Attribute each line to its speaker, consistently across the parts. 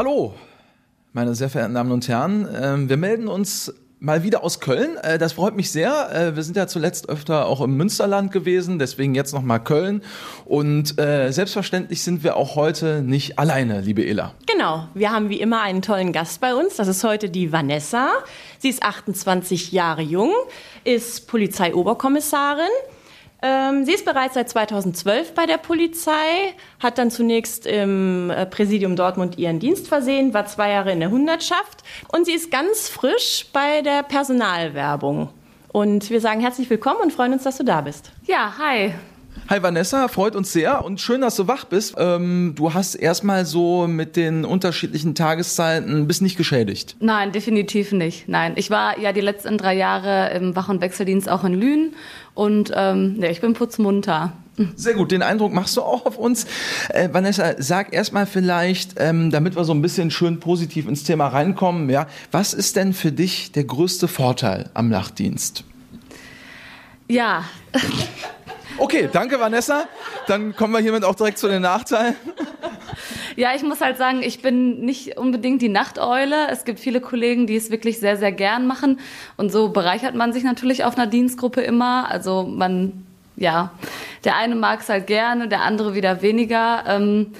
Speaker 1: Hallo, meine sehr verehrten Damen und Herren. Ähm, wir melden uns mal wieder aus Köln. Äh, das freut mich sehr. Äh, wir sind ja zuletzt öfter auch im Münsterland gewesen, deswegen jetzt nochmal Köln. Und äh, selbstverständlich sind wir auch heute nicht alleine, liebe Ella.
Speaker 2: Genau, wir haben wie immer einen tollen Gast bei uns. Das ist heute die Vanessa. Sie ist 28 Jahre jung, ist Polizeioberkommissarin. Ähm, sie ist bereits seit 2012 bei der Polizei, hat dann zunächst im äh, Präsidium Dortmund ihren Dienst versehen, war zwei Jahre in der Hundertschaft und sie ist ganz frisch bei der Personalwerbung. Und wir sagen herzlich willkommen und freuen uns, dass du da bist.
Speaker 3: Ja, hi.
Speaker 1: Hi Vanessa, freut uns sehr und schön, dass du wach bist. Ähm, du hast erstmal so mit den unterschiedlichen Tageszeiten bist nicht geschädigt.
Speaker 3: Nein, definitiv nicht. Nein, ich war ja die letzten drei Jahre im Wach- und Wechseldienst auch in Lünen und ähm, ja, ich bin putzmunter.
Speaker 1: Sehr gut, den Eindruck machst du auch auf uns. Äh, Vanessa, sag erstmal vielleicht, ähm, damit wir so ein bisschen schön positiv ins Thema reinkommen, ja, was ist denn für dich der größte Vorteil am Nachtdienst?
Speaker 3: Ja.
Speaker 1: Okay, danke Vanessa. Dann kommen wir hiermit auch direkt zu den Nachteilen.
Speaker 3: Ja, ich muss halt sagen, ich bin nicht unbedingt die Nachteule. Es gibt viele Kollegen, die es wirklich sehr, sehr gern machen. Und so bereichert man sich natürlich auf einer Dienstgruppe immer. Also man, ja, der eine mag es halt gerne, der andere wieder weniger. Ähm,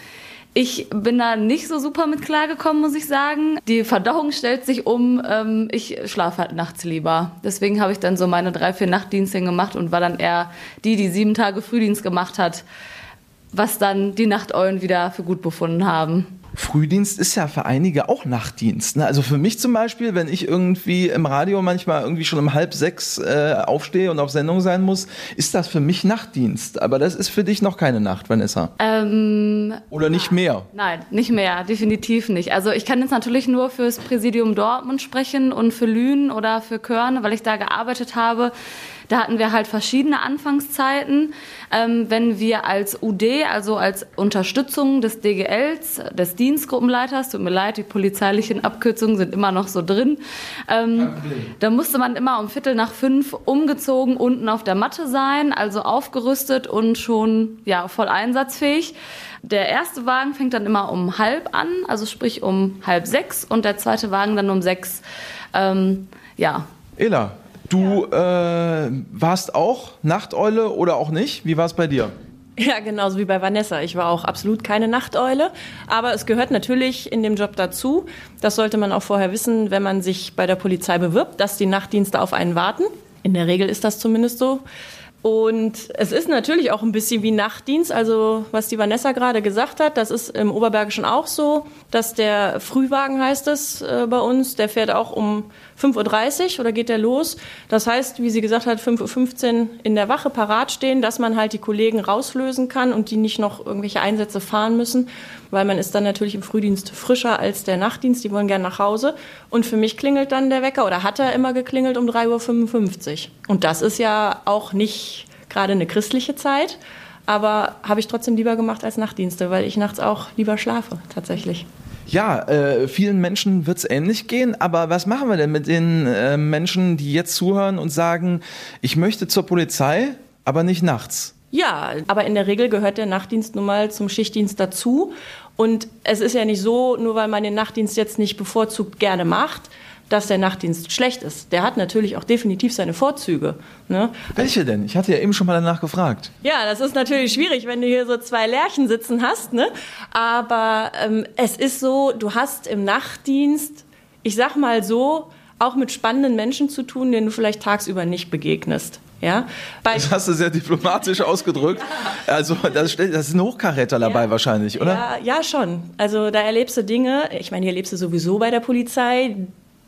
Speaker 3: ich bin da nicht so super mit klargekommen, muss ich sagen. Die Verdauung stellt sich um. Ähm, ich schlafe halt nachts lieber. Deswegen habe ich dann so meine drei, vier Nachtdienste gemacht und war dann eher die, die sieben Tage Frühdienst gemacht hat, was dann die Nachteulen wieder für gut befunden haben.
Speaker 1: Frühdienst ist ja für einige auch Nachtdienst. Ne? Also für mich zum Beispiel, wenn ich irgendwie im Radio manchmal irgendwie schon um halb sechs äh, aufstehe und auf Sendung sein muss, ist das für mich Nachtdienst. Aber das ist für dich noch keine Nacht, Vanessa.
Speaker 3: Ähm,
Speaker 1: Oder nicht mehr?
Speaker 3: Nein, nicht mehr, definitiv nicht. Also ich kann jetzt natürlich nur fürs Präsidium Dortmund sprechen und für Lünen oder für Körne, weil ich da gearbeitet habe. Da hatten wir halt verschiedene Anfangszeiten. Ähm, wenn wir als UD, also als Unterstützung des DGLs, des Dienstgruppenleiters, tut mir leid, die polizeilichen Abkürzungen sind immer noch so drin, ähm, da musste man immer um Viertel nach fünf umgezogen unten auf der Matte sein, also aufgerüstet und schon ja, voll einsatzfähig. Der erste Wagen fängt dann immer um halb an, also sprich um halb sechs und der zweite Wagen dann um sechs. Ähm, ja.
Speaker 1: Ela, Du äh, warst auch Nachteule oder auch nicht? Wie war es bei dir?
Speaker 2: Ja, genauso wie bei Vanessa. Ich war auch absolut keine Nachteule. Aber es gehört natürlich in dem Job dazu. Das sollte man auch vorher wissen, wenn man sich bei der Polizei bewirbt, dass die Nachtdienste auf einen warten. In der Regel ist das zumindest so. Und es ist natürlich auch ein bisschen wie Nachtdienst. Also was die Vanessa gerade gesagt hat, das ist im Oberbergischen auch so, dass der Frühwagen heißt es äh, bei uns, der fährt auch um 5.30 Uhr oder geht der los. Das heißt, wie sie gesagt hat, 5.15 Uhr in der Wache parat stehen, dass man halt die Kollegen rauslösen kann und die nicht noch irgendwelche Einsätze fahren müssen, weil man ist dann natürlich im Frühdienst frischer als der Nachtdienst, die wollen gerne nach Hause. Und für mich klingelt dann der Wecker oder hat er immer geklingelt um 3.55 Uhr. Und das ist ja auch nicht gerade eine christliche Zeit, aber habe ich trotzdem lieber gemacht als Nachtdienste, weil ich nachts auch lieber schlafe tatsächlich.
Speaker 1: Ja, äh, vielen Menschen wird es ähnlich gehen, aber was machen wir denn mit den äh, Menschen, die jetzt zuhören und sagen, ich möchte zur Polizei, aber nicht nachts?
Speaker 2: Ja, aber in der Regel gehört der Nachtdienst nun mal zum Schichtdienst dazu. Und es ist ja nicht so, nur weil man den Nachtdienst jetzt nicht bevorzugt gerne macht, dass der Nachtdienst schlecht ist. Der hat natürlich auch definitiv seine Vorzüge. Ne?
Speaker 1: Welche denn? Ich hatte ja eben schon mal danach gefragt.
Speaker 2: Ja, das ist natürlich schwierig, wenn du hier so zwei Lärchen sitzen hast. Ne? Aber ähm, es ist so, du hast im Nachtdienst, ich sag mal so, auch mit spannenden Menschen zu tun, denen du vielleicht tagsüber nicht begegnest. Ja,
Speaker 1: Bei das hast du sehr diplomatisch ausgedrückt. Also das, das ist ein Hochkaräter dabei ja. wahrscheinlich, oder?
Speaker 2: Ja, ja, schon. Also da erlebst du Dinge. Ich meine, hier erlebst du sowieso bei der Polizei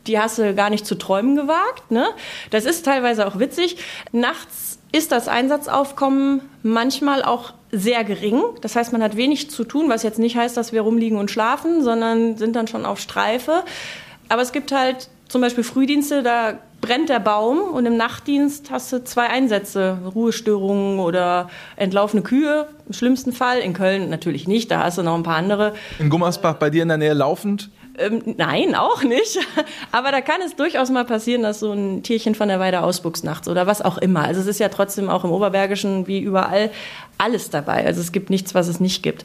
Speaker 2: die hast du gar nicht zu träumen gewagt. Ne? Das ist teilweise auch witzig. Nachts ist das Einsatzaufkommen manchmal auch sehr gering. Das heißt, man hat wenig zu tun, was jetzt nicht heißt, dass wir rumliegen und schlafen, sondern sind dann schon auf Streife. Aber es gibt halt zum Beispiel Frühdienste, da brennt der Baum und im Nachtdienst hast du zwei Einsätze, Ruhestörungen oder entlaufene Kühe, im schlimmsten Fall. In Köln natürlich nicht, da hast du noch ein paar andere.
Speaker 1: In Gummersbach bei dir in der Nähe laufend?
Speaker 2: Ähm, nein, auch nicht. Aber da kann es durchaus mal passieren, dass so ein Tierchen von der Weide ausbuchst nachts oder was auch immer. Also es ist ja trotzdem auch im Oberbergischen wie überall alles dabei. Also es gibt nichts, was es nicht gibt.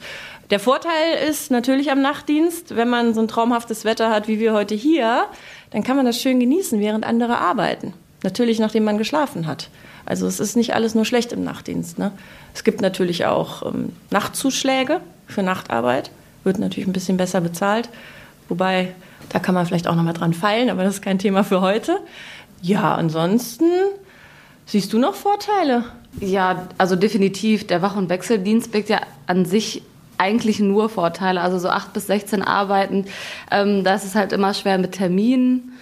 Speaker 2: Der Vorteil ist natürlich am Nachtdienst, wenn man so ein traumhaftes Wetter hat wie wir heute hier, dann kann man das schön genießen, während andere arbeiten. Natürlich, nachdem man geschlafen hat. Also es ist nicht alles nur schlecht im Nachtdienst. Ne? Es gibt natürlich auch ähm, Nachtzuschläge für Nachtarbeit, wird natürlich ein bisschen besser bezahlt. Wobei, da kann man vielleicht auch noch mal dran feilen, aber das ist kein Thema für heute. Ja, ansonsten siehst du noch Vorteile?
Speaker 3: Ja, also definitiv. Der Wach- und Wechseldienst birgt ja an sich eigentlich nur Vorteile. Also so acht bis 16 Arbeiten, ähm, da ist es halt immer schwer mit Terminen.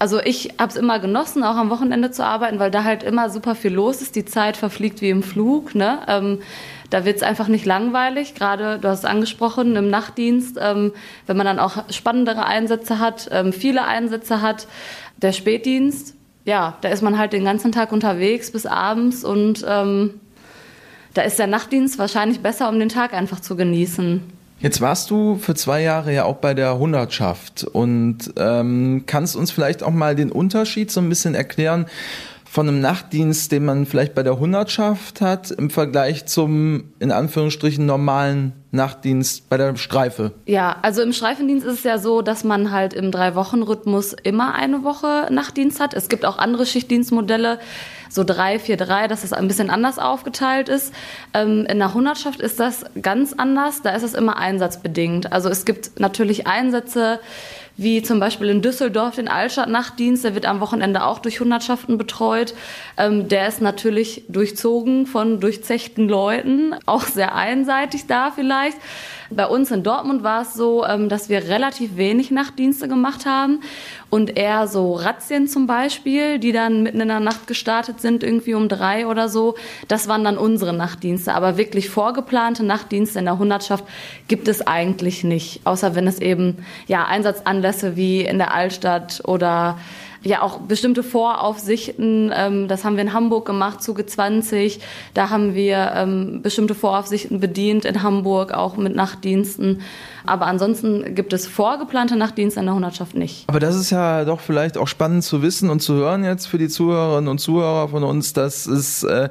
Speaker 3: Also ich habe es immer genossen, auch am Wochenende zu arbeiten, weil da halt immer super viel los ist. Die Zeit verfliegt wie im Flug. Ne? Ähm, da wird es einfach nicht langweilig. Gerade, du hast es angesprochen, im Nachtdienst, ähm, wenn man dann auch spannendere Einsätze hat, ähm, viele Einsätze hat. Der Spätdienst, ja, da ist man halt den ganzen Tag unterwegs bis abends und ähm, da ist der Nachtdienst wahrscheinlich besser, um den Tag einfach zu genießen.
Speaker 1: Jetzt warst du für zwei Jahre ja auch bei der Hundertschaft und ähm, kannst uns vielleicht auch mal den Unterschied so ein bisschen erklären von einem Nachtdienst, den man vielleicht bei der Hundertschaft hat, im Vergleich zum, in Anführungsstrichen, normalen Nachtdienst bei der Streife?
Speaker 3: Ja, also im Streifendienst ist es ja so, dass man halt im Drei-Wochen-Rhythmus immer eine Woche Nachtdienst hat. Es gibt auch andere Schichtdienstmodelle, so drei, vier, drei, dass es ein bisschen anders aufgeteilt ist. Ähm, in der Hundertschaft ist das ganz anders. Da ist es immer einsatzbedingt. Also es gibt natürlich Einsätze, wie zum Beispiel in Düsseldorf den Altstadt-Nachtdienst, der wird am Wochenende auch durch Hundertschaften betreut. Ähm, der ist natürlich durchzogen von durchzechten Leuten, auch sehr einseitig da vielleicht. Bei uns in Dortmund war es so, ähm, dass wir relativ wenig Nachtdienste gemacht haben und eher so Razzien zum Beispiel, die dann mitten in der Nacht gestartet sind, irgendwie um drei oder so. Das waren dann unsere Nachtdienste. Aber wirklich vorgeplante Nachtdienste in der Hundertschaft gibt es eigentlich nicht, außer wenn es eben ja Einsatzanlässe wie in der Altstadt oder ja auch bestimmte Voraufsichten. Ähm, das haben wir in Hamburg gemacht, Zuge 20. Da haben wir ähm, bestimmte Voraufsichten bedient in Hamburg, auch mit Nachtdiensten. Aber ansonsten gibt es vorgeplante Nachtdienste in der Hundertschaft nicht.
Speaker 1: Aber das ist ja doch vielleicht auch spannend zu wissen und zu hören jetzt für die Zuhörerinnen und Zuhörer von uns, dass es äh,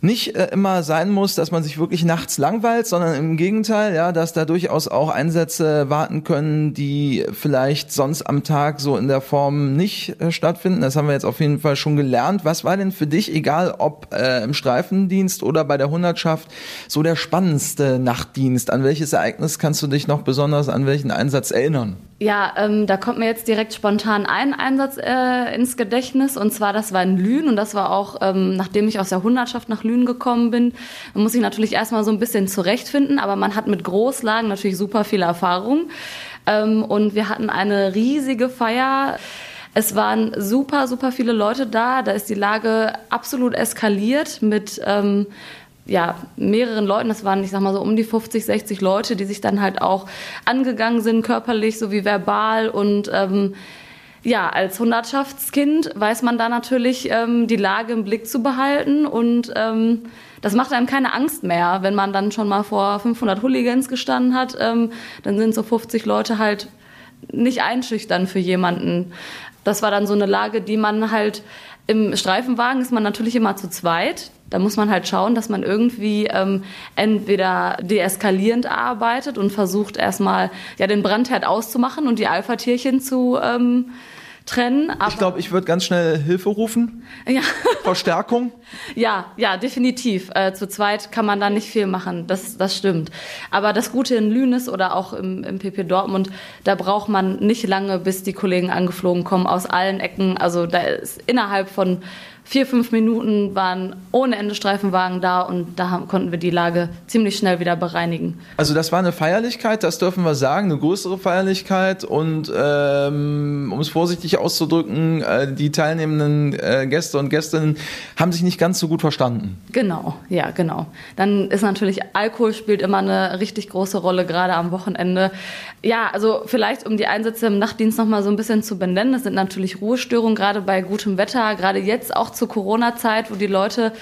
Speaker 1: nicht äh, immer sein muss, dass man sich wirklich nachts langweilt, sondern im Gegenteil, ja, dass da durchaus auch Einsätze warten können, die vielleicht sonst am Tag so in der Form nicht äh, stattfinden. Das haben wir jetzt auf jeden Fall schon gelernt. Was war denn für dich, egal ob äh, im Streifendienst oder bei der Hundertschaft, so der spannendste Nachtdienst? An welches Ereignis kannst du dich noch besonders an welchen Einsatz erinnern?
Speaker 3: Ja, ähm, da kommt mir jetzt direkt spontan ein Einsatz äh, ins Gedächtnis und zwar das war in Lünen und das war auch, ähm, nachdem ich aus der Hundertschaft nach Lünen gekommen bin, muss ich natürlich erstmal so ein bisschen zurechtfinden, aber man hat mit Großlagen natürlich super viel Erfahrung ähm, und wir hatten eine riesige Feier. Es waren super, super viele Leute da. Da ist die Lage absolut eskaliert mit ähm, ja, mehreren Leuten, das waren, ich sag mal so um die 50, 60 Leute, die sich dann halt auch angegangen sind, körperlich sowie verbal und ähm, ja, als Hundertschaftskind weiß man da natürlich ähm, die Lage im Blick zu behalten und ähm, das macht einem keine Angst mehr, wenn man dann schon mal vor 500 Hooligans gestanden hat, ähm, dann sind so 50 Leute halt nicht einschüchtern für jemanden. Das war dann so eine Lage, die man halt im Streifenwagen ist man natürlich immer zu zweit. Da muss man halt schauen, dass man irgendwie ähm, entweder deeskalierend arbeitet und versucht erstmal ja den Brandherd auszumachen und die Alpha-Tierchen zu ähm, trennen.
Speaker 1: ich glaube, ich würde ganz schnell Hilfe rufen. Ja. Verstärkung.
Speaker 3: Ja, ja, definitiv. Äh, zu zweit kann man da nicht viel machen. Das, das stimmt. Aber das Gute in Lünes oder auch im, im PP Dortmund, da braucht man nicht lange, bis die Kollegen angeflogen kommen aus allen Ecken. Also da ist innerhalb von vier, fünf Minuten waren ohne Ende Streifenwagen da und da haben, konnten wir die Lage ziemlich schnell wieder bereinigen.
Speaker 1: Also das war eine Feierlichkeit, das dürfen wir sagen, eine größere Feierlichkeit und ähm, um es vorsichtig auszudrücken, äh, die teilnehmenden äh, Gäste und Gästinnen haben sich nicht ganz so gut verstanden.
Speaker 3: Genau, ja, genau. Dann ist natürlich Alkohol spielt immer eine richtig große Rolle, gerade am Wochenende. Ja, also vielleicht um die Einsätze im Nachtdienst nochmal so ein bisschen zu benennen, das sind natürlich Ruhestörungen, gerade bei gutem Wetter, gerade jetzt auch zur Corona-Zeit, wo die Leute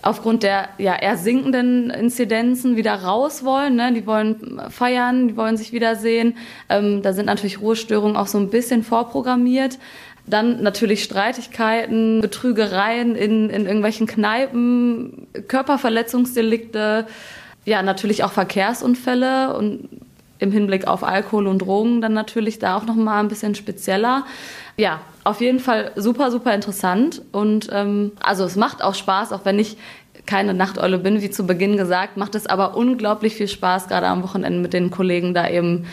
Speaker 3: aufgrund der ja eher sinkenden Inzidenzen wieder raus wollen. Ne? Die wollen feiern, die wollen sich wiedersehen. Ähm, da sind natürlich Ruhestörungen auch so ein bisschen vorprogrammiert. Dann natürlich Streitigkeiten, Betrügereien in, in irgendwelchen Kneipen, Körperverletzungsdelikte, ja, natürlich auch Verkehrsunfälle und im Hinblick auf Alkohol und Drogen dann natürlich da auch noch mal ein bisschen spezieller. Ja, auf jeden Fall super, super interessant und ähm, also es macht auch Spaß, auch wenn ich keine Nachteule bin, wie zu Beginn gesagt, macht es aber unglaublich viel Spaß, gerade am Wochenende mit den Kollegen da eben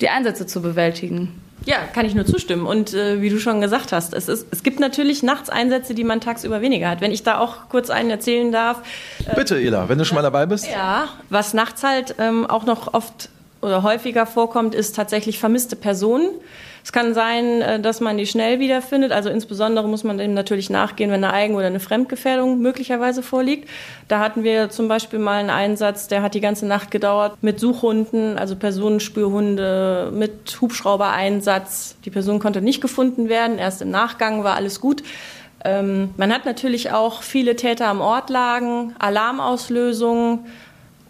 Speaker 3: die Einsätze zu bewältigen.
Speaker 2: Ja, kann ich nur zustimmen. Und äh, wie du schon gesagt hast, es, ist, es gibt natürlich nachts Einsätze, die man tagsüber weniger hat. Wenn ich da auch kurz einen erzählen darf.
Speaker 1: Äh, Bitte, Ela, wenn du schon mal dabei bist.
Speaker 2: Ja, was nachts halt ähm, auch noch oft oder häufiger vorkommt, ist tatsächlich vermisste Personen. Es kann sein, äh, dass man die schnell wiederfindet. Also insbesondere muss man dem natürlich nachgehen, wenn eine Eigen- oder eine Fremdgefährdung möglicherweise vorliegt. Da hatten wir zum Beispiel mal einen Einsatz, der hat die ganze Nacht gedauert mit Suchhunden, also Personenspürhunde, mit Hubschraubereinsatz. Die Person konnte nicht gefunden werden. Erst im Nachgang war alles gut. Ähm, man hat natürlich auch viele Täter am Ort lagen, Alarmauslösungen,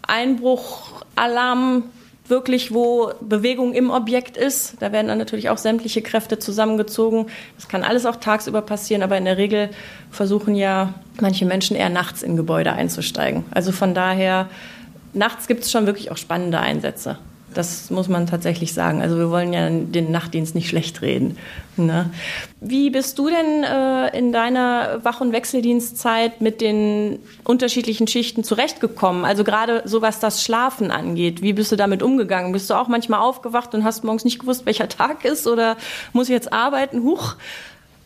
Speaker 2: Einbruch, Alarm, wirklich, wo Bewegung im Objekt ist. Da werden dann natürlich auch sämtliche Kräfte zusammengezogen. Das kann alles auch tagsüber passieren, aber in der Regel versuchen ja manche Menschen eher nachts in Gebäude einzusteigen. Also von daher, nachts gibt es schon wirklich auch spannende Einsätze. Das muss man tatsächlich sagen. Also wir wollen ja den Nachtdienst nicht schlecht reden. Ne? Wie bist du denn äh, in deiner Wach- und Wechseldienstzeit mit den unterschiedlichen Schichten zurechtgekommen? Also gerade so was das Schlafen angeht. Wie bist du damit umgegangen? Bist du auch manchmal aufgewacht und hast morgens nicht gewusst, welcher Tag ist oder muss ich jetzt arbeiten? Huch.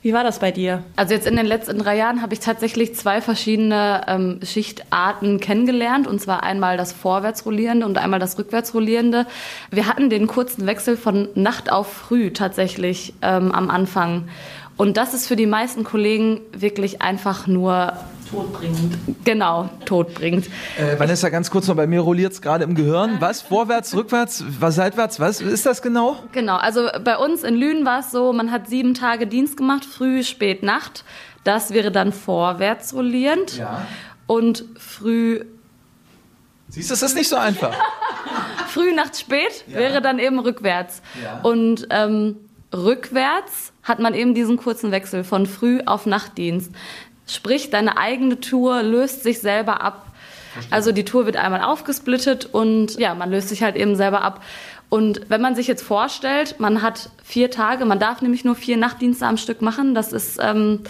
Speaker 2: Wie war das bei dir?
Speaker 3: Also jetzt in den letzten drei Jahren habe ich tatsächlich zwei verschiedene ähm, Schichtarten kennengelernt. Und zwar einmal das Vorwärtsrollierende und einmal das Rückwärtsrollierende. Wir hatten den kurzen Wechsel von Nacht auf Früh tatsächlich ähm, am Anfang. Und das ist für die meisten Kollegen wirklich einfach nur
Speaker 2: Todbringend.
Speaker 3: Genau, todbringend.
Speaker 1: Äh, Vanessa, ganz kurz noch, bei mir rolliert es gerade im Gehirn. Was? Vorwärts, rückwärts, was seitwärts? Was ist das genau?
Speaker 3: Genau, also bei uns in Lünen war es so, man hat sieben Tage Dienst gemacht, früh, spät, Nacht. Das wäre dann vorwärts rollierend.
Speaker 1: Ja.
Speaker 3: Und früh.
Speaker 1: Siehst du, es ist nicht so einfach.
Speaker 3: früh, Nacht, spät ja. wäre dann eben rückwärts. Ja. Und ähm, rückwärts hat man eben diesen kurzen Wechsel von Früh auf Nachtdienst. Sprich, deine eigene Tour löst sich selber ab. Also die Tour wird einmal aufgesplittet und ja, man löst sich halt eben selber ab. Und wenn man sich jetzt vorstellt, man hat vier Tage, man darf nämlich nur vier Nachtdienste am Stück machen, das ist ähm,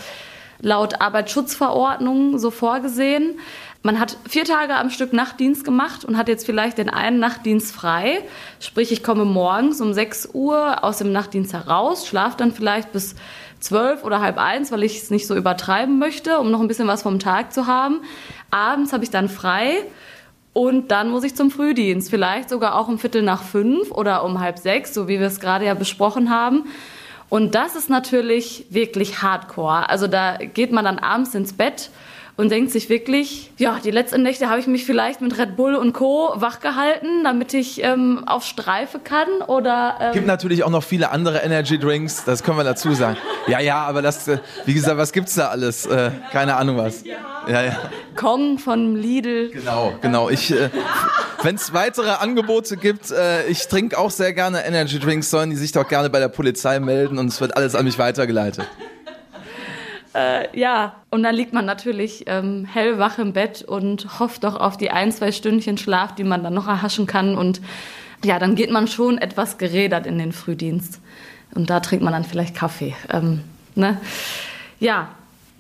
Speaker 3: laut Arbeitsschutzverordnung so vorgesehen. Man hat vier Tage am Stück Nachtdienst gemacht und hat jetzt vielleicht den einen Nachtdienst frei. Sprich, ich komme morgens um 6 Uhr aus dem Nachtdienst heraus, schlafe dann vielleicht bis zwölf oder halb eins, weil ich es nicht so übertreiben möchte, um noch ein bisschen was vom Tag zu haben. Abends habe ich dann frei und dann muss ich zum Frühdienst, vielleicht sogar auch um Viertel nach fünf oder um halb sechs, so wie wir es gerade ja besprochen haben. Und das ist natürlich wirklich hardcore. Also da geht man dann abends ins Bett und denkt sich wirklich, ja, die letzten Nächte habe ich mich vielleicht mit Red Bull und Co. wachgehalten, damit ich ähm, auf Streife kann oder...
Speaker 1: Ähm gibt natürlich auch noch viele andere Energy Drinks, das können wir dazu sagen. Ja, ja, aber das, äh, wie gesagt, was gibt's da alles? Äh, keine Ahnung was. Ja, ja.
Speaker 3: Kong von Lidl.
Speaker 1: Genau, genau. Ich, äh, wenn es weitere Angebote gibt, äh, ich trinke auch sehr gerne Energy Drinks, sollen die sich doch gerne bei der Polizei melden und es wird alles an mich weitergeleitet.
Speaker 3: Äh, ja, und dann liegt man natürlich ähm, hellwach im Bett und hofft doch auf die ein, zwei Stündchen Schlaf, die man dann noch erhaschen kann. Und ja, dann geht man schon etwas gerädert in den Frühdienst. Und da trinkt man dann vielleicht Kaffee. Ähm, ne? Ja,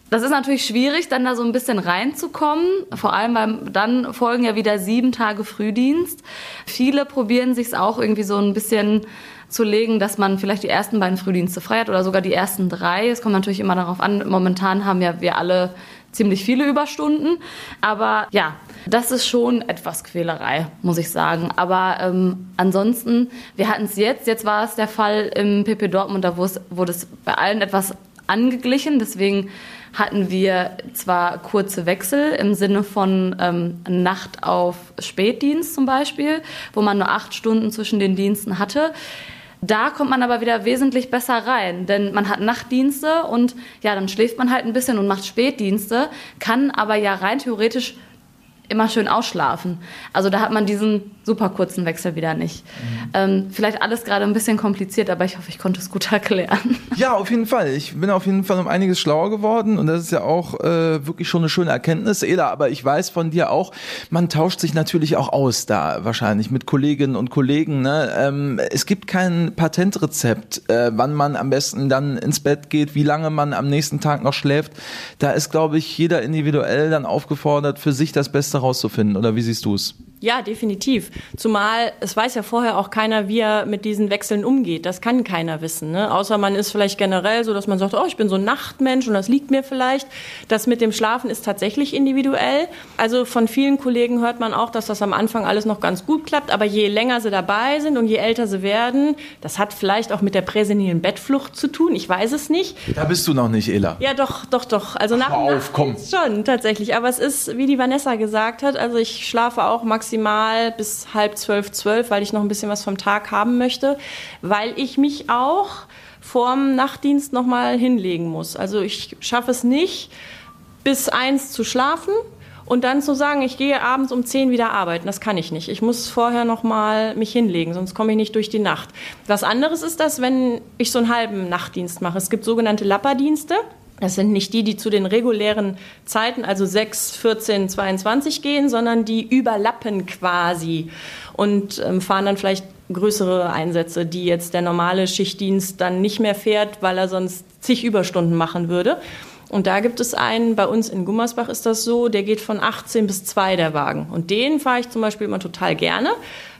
Speaker 3: das ist natürlich schwierig, dann da so ein bisschen reinzukommen. Vor allem, weil dann folgen ja wieder sieben Tage Frühdienst. Viele probieren sich es auch irgendwie so ein bisschen zu legen, dass man vielleicht die ersten beiden Frühdienste frei hat oder sogar die ersten drei. Es kommt natürlich immer darauf an. Momentan haben ja wir alle ziemlich viele Überstunden. Aber ja, das ist schon etwas Quälerei, muss ich sagen. Aber ähm, ansonsten, wir hatten es jetzt, jetzt war es der Fall im PP Dortmund, da wurde es bei allen etwas angeglichen. Deswegen hatten wir zwar kurze Wechsel im Sinne von ähm, Nacht auf Spätdienst zum Beispiel, wo man nur acht Stunden zwischen den Diensten hatte. Da kommt man aber wieder wesentlich besser rein, denn man hat Nachtdienste und ja, dann schläft man halt ein bisschen und macht Spätdienste, kann aber ja rein theoretisch immer schön ausschlafen. Also da hat man diesen super kurzen Wechsel wieder nicht. Mhm. Ähm, vielleicht alles gerade ein bisschen kompliziert, aber ich hoffe, ich konnte es gut erklären.
Speaker 1: Ja, auf jeden Fall. Ich bin auf jeden Fall um einiges schlauer geworden und das ist ja auch äh, wirklich schon eine schöne Erkenntnis, Ela. Aber ich weiß von dir auch, man tauscht sich natürlich auch aus da wahrscheinlich mit Kolleginnen und Kollegen. Ne? Ähm, es gibt kein Patentrezept, äh, wann man am besten dann ins Bett geht, wie lange man am nächsten Tag noch schläft. Da ist, glaube ich, jeder individuell dann aufgefordert, für sich das Beste rauszufinden. Oder wie siehst du es?
Speaker 2: Ja, definitiv. Zumal es weiß ja vorher auch keiner, wie er mit diesen Wechseln umgeht. Das kann keiner wissen. Ne? Außer man ist vielleicht generell so, dass man sagt, oh, ich bin so ein Nachtmensch und das liegt mir vielleicht. Das mit dem Schlafen ist tatsächlich individuell. Also von vielen Kollegen hört man auch, dass das am Anfang alles noch ganz gut klappt. Aber je länger sie dabei sind und je älter sie werden, das hat vielleicht auch mit der präsenilen Bettflucht zu tun. Ich weiß es nicht.
Speaker 1: Da bist du noch nicht, Ela.
Speaker 2: Ja, doch, doch, doch. Also nach,
Speaker 1: Ach, auf, komm.
Speaker 2: schon tatsächlich. Aber es ist, wie die Vanessa gesagt hat, also ich schlafe auch maximal maximal bis halb zwölf, zwölf, weil ich noch ein bisschen was vom Tag haben möchte, weil ich mich auch vorm Nachtdienst noch mal hinlegen muss. Also ich schaffe es nicht, bis eins zu schlafen und dann zu sagen, ich gehe abends um zehn wieder arbeiten. Das kann ich nicht. Ich muss vorher noch mal mich hinlegen, sonst komme ich nicht durch die Nacht. Was anderes ist das, wenn ich so einen halben Nachtdienst mache. Es gibt sogenannte Lapperdienste. Das sind nicht die, die zu den regulären Zeiten, also 6, 14, 22 gehen, sondern die überlappen quasi und ähm, fahren dann vielleicht größere Einsätze, die jetzt der normale Schichtdienst dann nicht mehr fährt, weil er sonst zig Überstunden machen würde. Und da gibt es einen, bei uns in Gummersbach ist das so, der geht von 18 bis 2 der Wagen. Und den fahre ich zum Beispiel immer total gerne,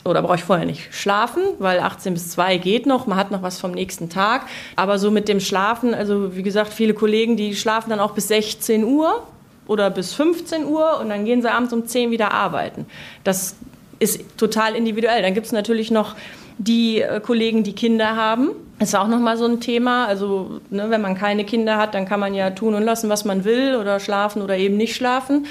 Speaker 2: so, da brauche ich vorher nicht schlafen, weil 18 bis 2 geht noch, man hat noch was vom nächsten Tag. Aber so mit dem Schlafen, also wie gesagt, viele Kollegen, die schlafen dann auch bis 16 Uhr oder bis 15 Uhr und dann gehen sie abends um 10 wieder arbeiten. Das ist total individuell. Dann gibt es natürlich noch die äh, Kollegen, die Kinder haben. Ist auch nochmal so ein Thema. Also, ne, wenn man keine Kinder hat, dann kann man ja tun und lassen, was man will oder schlafen oder eben nicht schlafen.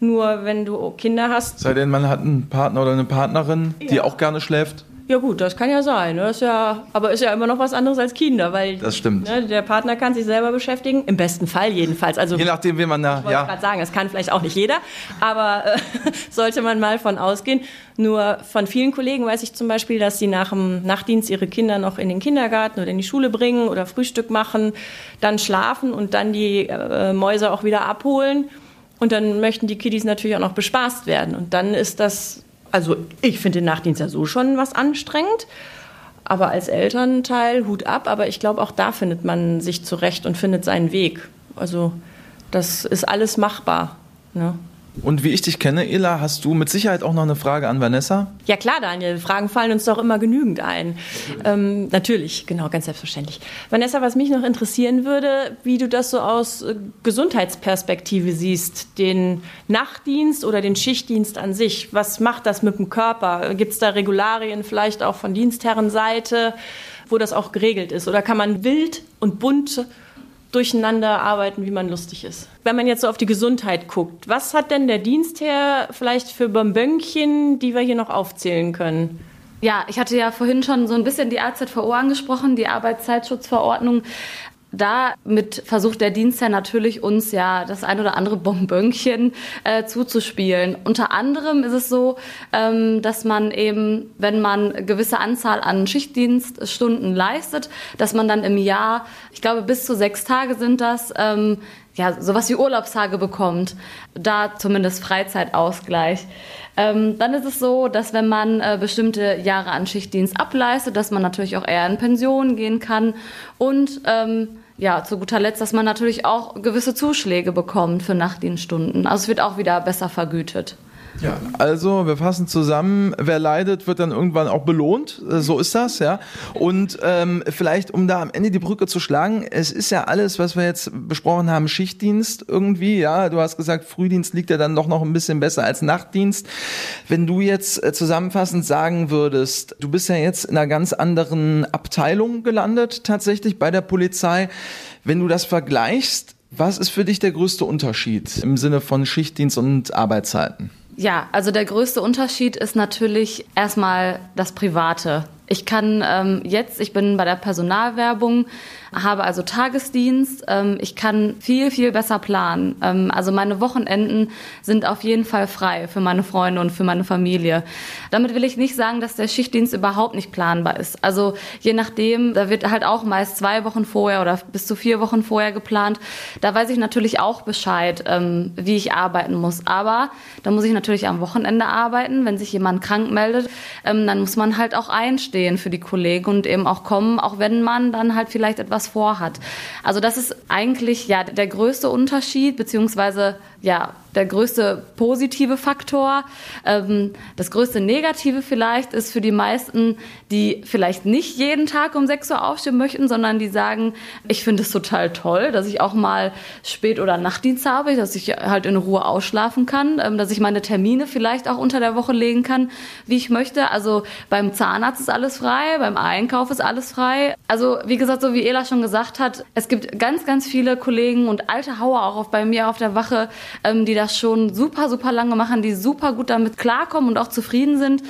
Speaker 2: Nur wenn du Kinder hast.
Speaker 1: Sei denn, man hat einen Partner oder eine Partnerin, ja. die auch gerne schläft.
Speaker 2: Ja gut, das kann ja sein. Ne? Ist ja, aber ist ja immer noch was anderes als Kinder, weil
Speaker 1: das stimmt.
Speaker 2: Ne, der Partner kann sich selber beschäftigen, im besten Fall jedenfalls. Also
Speaker 1: je nachdem, wie man da.
Speaker 2: Ich ja. gerade sagen, das kann vielleicht auch nicht jeder, aber äh, sollte man mal von ausgehen. Nur von vielen Kollegen weiß ich zum Beispiel, dass sie nach dem Nachtdienst ihre Kinder noch in den Kindergarten oder in die Schule bringen oder Frühstück machen, dann schlafen und dann die äh, Mäuse auch wieder abholen. Und dann möchten die Kiddies natürlich auch noch bespaßt werden. Und dann ist das, also ich finde den Nachtdienst ja so schon was anstrengend. Aber als Elternteil Hut ab. Aber ich glaube, auch da findet man sich zurecht und findet seinen Weg. Also das ist alles machbar. Ne?
Speaker 1: Und wie ich dich kenne, Ela, hast du mit Sicherheit auch noch eine Frage an Vanessa?
Speaker 2: Ja klar, Daniel. Fragen fallen uns doch immer genügend ein. Ähm, natürlich, genau, ganz selbstverständlich. Vanessa, was mich noch interessieren würde, wie du das so aus äh, Gesundheitsperspektive siehst, den Nachtdienst oder den Schichtdienst an sich. Was macht das mit dem Körper? Gibt es da Regularien vielleicht auch von Dienstherrenseite, wo das auch geregelt ist? Oder kann man wild und bunt durcheinander arbeiten, wie man lustig ist. Wenn man jetzt so auf die Gesundheit guckt, was hat denn der Dienstherr vielleicht für Bonbönchen, die wir hier noch aufzählen können?
Speaker 3: Ja, ich hatte ja vorhin schon so ein bisschen die AZVO angesprochen, die Arbeitszeitschutzverordnung. Damit versucht der Dienstherr natürlich uns ja das ein oder andere Bonbönchen äh, zuzuspielen. Unter anderem ist es so, ähm, dass man eben, wenn man gewisse Anzahl an Schichtdienststunden leistet, dass man dann im Jahr, ich glaube bis zu sechs Tage sind das, ähm, ja, sowas wie Urlaubstage bekommt. Da zumindest Freizeitausgleich. Ähm, dann ist es so, dass wenn man äh, bestimmte Jahre an Schichtdienst ableistet, dass man natürlich auch eher in Pension gehen kann und ähm, ja, zu guter Letzt, dass man natürlich auch gewisse Zuschläge bekommt für Nachtdienststunden. Also es wird auch wieder besser vergütet.
Speaker 1: Ja, also wir fassen zusammen, wer leidet, wird dann irgendwann auch belohnt. Äh, so ist das, ja. Und ähm, vielleicht, um da am Ende die Brücke zu schlagen, es ist ja alles, was wir jetzt besprochen haben, Schichtdienst irgendwie, ja. Du hast gesagt, Frühdienst liegt ja dann doch noch ein bisschen besser als Nachtdienst. Wenn du jetzt äh, zusammenfassend sagen würdest, du bist ja jetzt in einer ganz anderen Abteilung gelandet, tatsächlich bei der Polizei. Wenn du das vergleichst, was ist für dich der größte Unterschied im Sinne von Schichtdienst und Arbeitszeiten?
Speaker 3: Ja, also der größte Unterschied ist natürlich erstmal das Private. Ich kann ähm, jetzt, ich bin bei der Personalwerbung, habe also Tagesdienst. Ähm, ich kann viel, viel besser planen. Ähm, also meine Wochenenden sind auf jeden Fall frei für meine Freunde und für meine Familie. Damit will ich nicht sagen, dass der Schichtdienst überhaupt nicht planbar ist. Also je nachdem, da wird halt auch meist zwei Wochen vorher oder bis zu vier Wochen vorher geplant. Da weiß ich natürlich auch Bescheid, ähm, wie ich arbeiten muss. Aber da muss ich natürlich am Wochenende arbeiten. Wenn sich jemand krank meldet, ähm, dann muss man halt auch einstehen für die Kollegen und eben auch kommen, auch wenn man dann halt vielleicht etwas was vorhat. Also das ist eigentlich ja der größte Unterschied, beziehungsweise ja der größte positive Faktor. Ähm, das größte Negative vielleicht ist für die meisten, die vielleicht nicht jeden Tag um 6 Uhr aufstehen möchten, sondern die sagen, ich finde es total toll, dass ich auch mal Spät- oder Nachtdienst habe, dass ich halt in Ruhe ausschlafen kann, ähm, dass ich meine Termine vielleicht auch unter der Woche legen kann, wie ich möchte. Also beim Zahnarzt ist alles frei, beim Einkauf ist alles frei. Also wie gesagt, so wie Ela schon gesagt hat, es gibt ganz, ganz viele Kollegen und alte Hauer auch bei mir auf der Wache, ähm, die das schon super, super lange machen, die super gut damit klarkommen und auch zufrieden sind.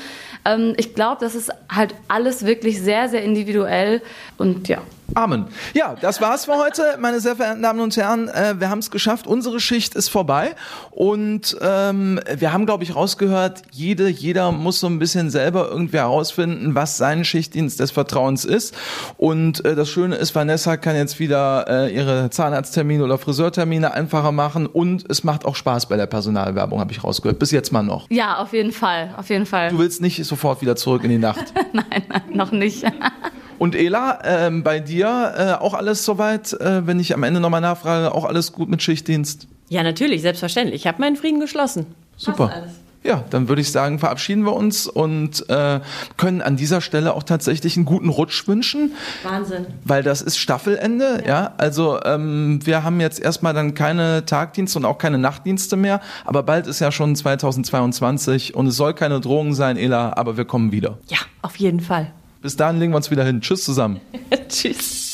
Speaker 3: Ähm, ich glaube, das ist halt alles wirklich sehr, sehr individuell und ja.
Speaker 1: Amen. Ja, das war's für heute, meine sehr verehrten Damen und Herren. Äh, wir haben es geschafft. Unsere Schicht ist vorbei und ähm, wir haben, glaube ich, rausgehört, jede, jeder muss so ein bisschen selber irgendwie herausfinden, was sein Schichtdienst des Vertrauens ist. Und äh, das Schöne ist, Vanessa kann jetzt wieder äh, ihre Zahnarzttermine oder Friseurtermine einfacher machen und es macht auch Spaß bei der Personalwerbung, habe ich rausgehört. Bis jetzt mal noch.
Speaker 3: Ja, auf jeden Fall, auf jeden Fall.
Speaker 1: Du willst nicht sofort wieder zurück in die Nacht?
Speaker 3: nein, nein, noch nicht.
Speaker 1: Und Ela, ähm, bei dir äh, auch alles soweit, äh, wenn ich am Ende nochmal nachfrage, auch alles gut mit Schichtdienst?
Speaker 2: Ja, natürlich, selbstverständlich. Ich habe meinen Frieden geschlossen.
Speaker 1: Super. Ja, dann würde ich sagen, verabschieden wir uns und äh, können an dieser Stelle auch tatsächlich einen guten Rutsch wünschen.
Speaker 2: Wahnsinn.
Speaker 1: Weil das ist Staffelende, ja. ja? Also ähm, wir haben jetzt erstmal dann keine Tagdienste und auch keine Nachtdienste mehr, aber bald ist ja schon 2022 und es soll keine Drohung sein, Ela, aber wir kommen wieder.
Speaker 2: Ja, auf jeden Fall.
Speaker 1: Bis dahin legen wir uns wieder hin. Tschüss zusammen.
Speaker 2: Tschüss.